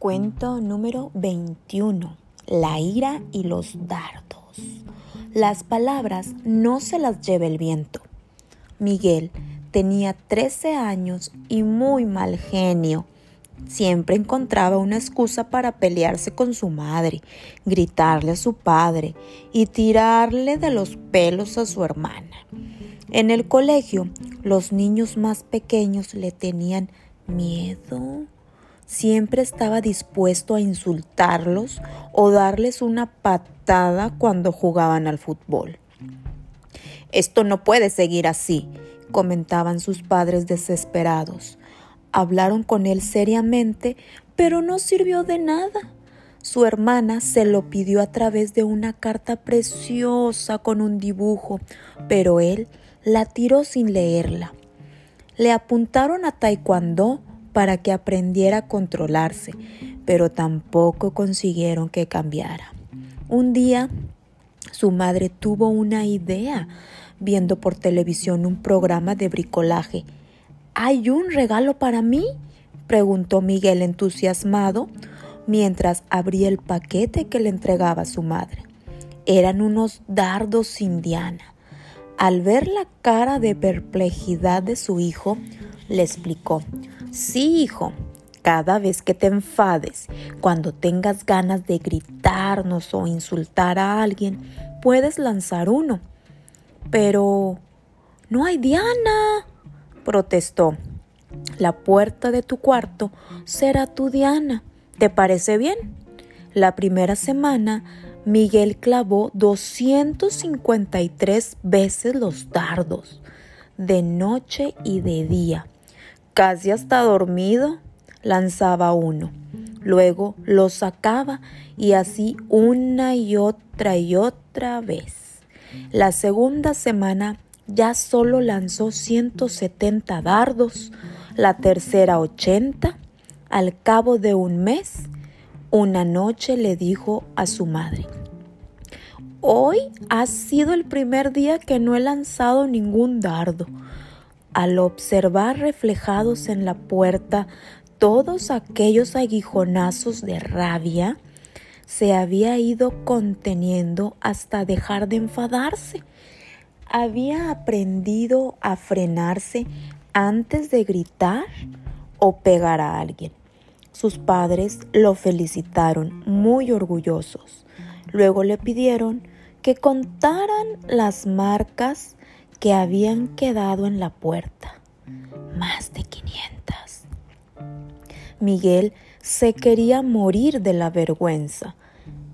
Cuento número 21. La ira y los dardos. Las palabras no se las lleva el viento. Miguel tenía 13 años y muy mal genio. Siempre encontraba una excusa para pelearse con su madre, gritarle a su padre y tirarle de los pelos a su hermana. En el colegio, los niños más pequeños le tenían miedo siempre estaba dispuesto a insultarlos o darles una patada cuando jugaban al fútbol. Esto no puede seguir así, comentaban sus padres desesperados. Hablaron con él seriamente, pero no sirvió de nada. Su hermana se lo pidió a través de una carta preciosa con un dibujo, pero él la tiró sin leerla. Le apuntaron a Taekwondo para que aprendiera a controlarse, pero tampoco consiguieron que cambiara. Un día su madre tuvo una idea viendo por televisión un programa de bricolaje. ¿Hay un regalo para mí? preguntó Miguel entusiasmado mientras abría el paquete que le entregaba su madre. Eran unos dardos indiana. Al ver la cara de perplejidad de su hijo, le explicó Sí, hijo, cada vez que te enfades, cuando tengas ganas de gritarnos o insultar a alguien, puedes lanzar uno. Pero... No hay Diana, protestó. La puerta de tu cuarto será tu Diana. ¿Te parece bien? La primera semana, Miguel clavó 253 veces los dardos, de noche y de día casi hasta dormido, lanzaba uno. Luego lo sacaba y así una y otra y otra vez. La segunda semana ya solo lanzó 170 dardos, la tercera 80. Al cabo de un mes, una noche le dijo a su madre, Hoy ha sido el primer día que no he lanzado ningún dardo al observar reflejados en la puerta todos aquellos aguijonazos de rabia, se había ido conteniendo hasta dejar de enfadarse. Había aprendido a frenarse antes de gritar o pegar a alguien. Sus padres lo felicitaron muy orgullosos. Luego le pidieron que contaran las marcas que habían quedado en la puerta. Más de 500. Miguel se quería morir de la vergüenza.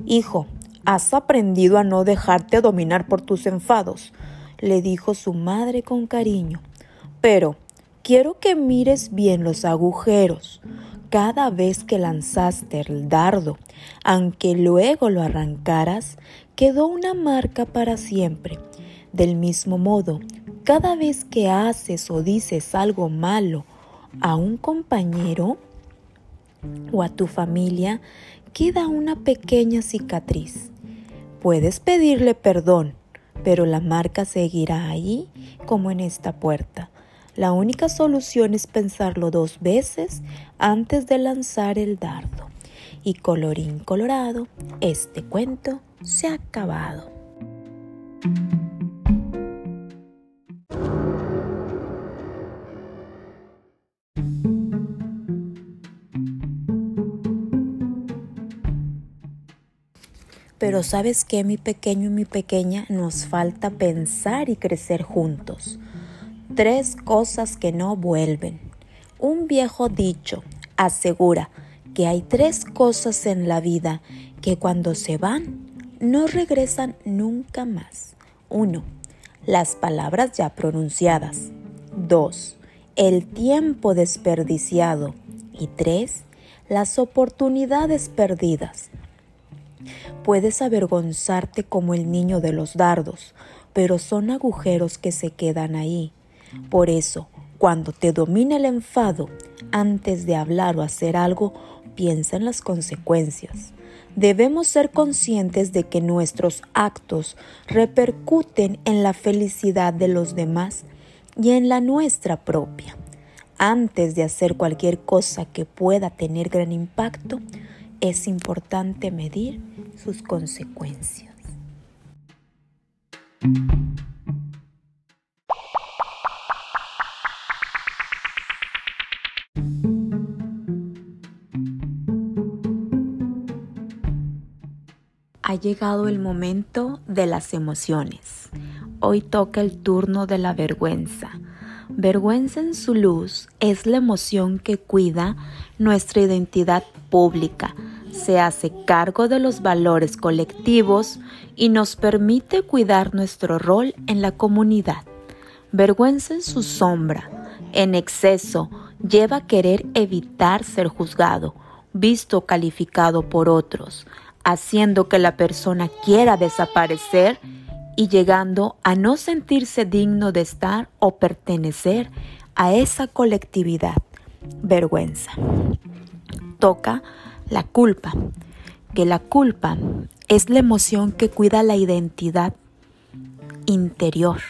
Hijo, has aprendido a no dejarte dominar por tus enfados, le dijo su madre con cariño. Pero quiero que mires bien los agujeros. Cada vez que lanzaste el dardo, aunque luego lo arrancaras, quedó una marca para siempre del mismo modo, cada vez que haces o dices algo malo a un compañero o a tu familia, queda una pequeña cicatriz. Puedes pedirle perdón, pero la marca seguirá ahí como en esta puerta. La única solución es pensarlo dos veces antes de lanzar el dardo. Y colorín colorado, este cuento se ha acabado. Pero sabes que mi pequeño y mi pequeña nos falta pensar y crecer juntos. Tres cosas que no vuelven. Un viejo dicho asegura que hay tres cosas en la vida que cuando se van no regresan nunca más. Uno, las palabras ya pronunciadas. Dos, el tiempo desperdiciado. Y tres, las oportunidades perdidas. Puedes avergonzarte como el niño de los dardos, pero son agujeros que se quedan ahí. Por eso, cuando te domina el enfado, antes de hablar o hacer algo, piensa en las consecuencias. Debemos ser conscientes de que nuestros actos repercuten en la felicidad de los demás y en la nuestra propia. antes de hacer cualquier cosa que pueda tener gran impacto, es importante medir sus consecuencias. Ha llegado el momento de las emociones. Hoy toca el turno de la vergüenza. Vergüenza en su luz es la emoción que cuida nuestra identidad pública, se hace cargo de los valores colectivos y nos permite cuidar nuestro rol en la comunidad. Vergüenza en su sombra, en exceso, lleva a querer evitar ser juzgado, visto o calificado por otros, haciendo que la persona quiera desaparecer y llegando a no sentirse digno de estar o pertenecer a esa colectividad. Vergüenza. Toca la culpa, que la culpa es la emoción que cuida la identidad interior.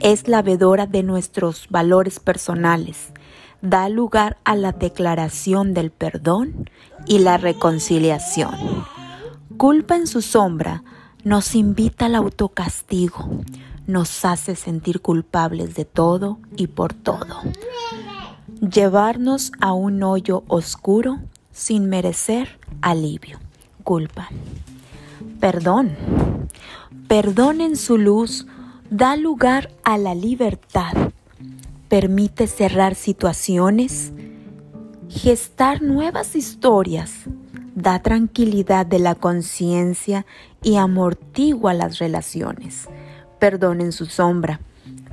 Es la vedora de nuestros valores personales. Da lugar a la declaración del perdón y la reconciliación. Culpa en su sombra nos invita al autocastigo, nos hace sentir culpables de todo y por todo. Llevarnos a un hoyo oscuro sin merecer alivio, culpa. Perdón. Perdón en su luz da lugar a la libertad. Permite cerrar situaciones, gestar nuevas historias da tranquilidad de la conciencia y amortigua las relaciones. Perdón en su sombra.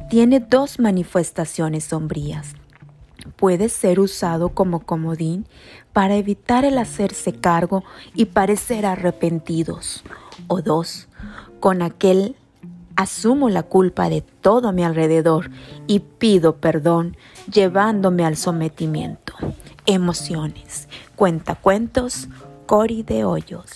Tiene dos manifestaciones sombrías. Puede ser usado como comodín para evitar el hacerse cargo y parecer arrepentidos. O dos, con aquel asumo la culpa de todo mi alrededor y pido perdón llevándome al sometimiento. Emociones, cuentacuentos, Cori de Hoyos.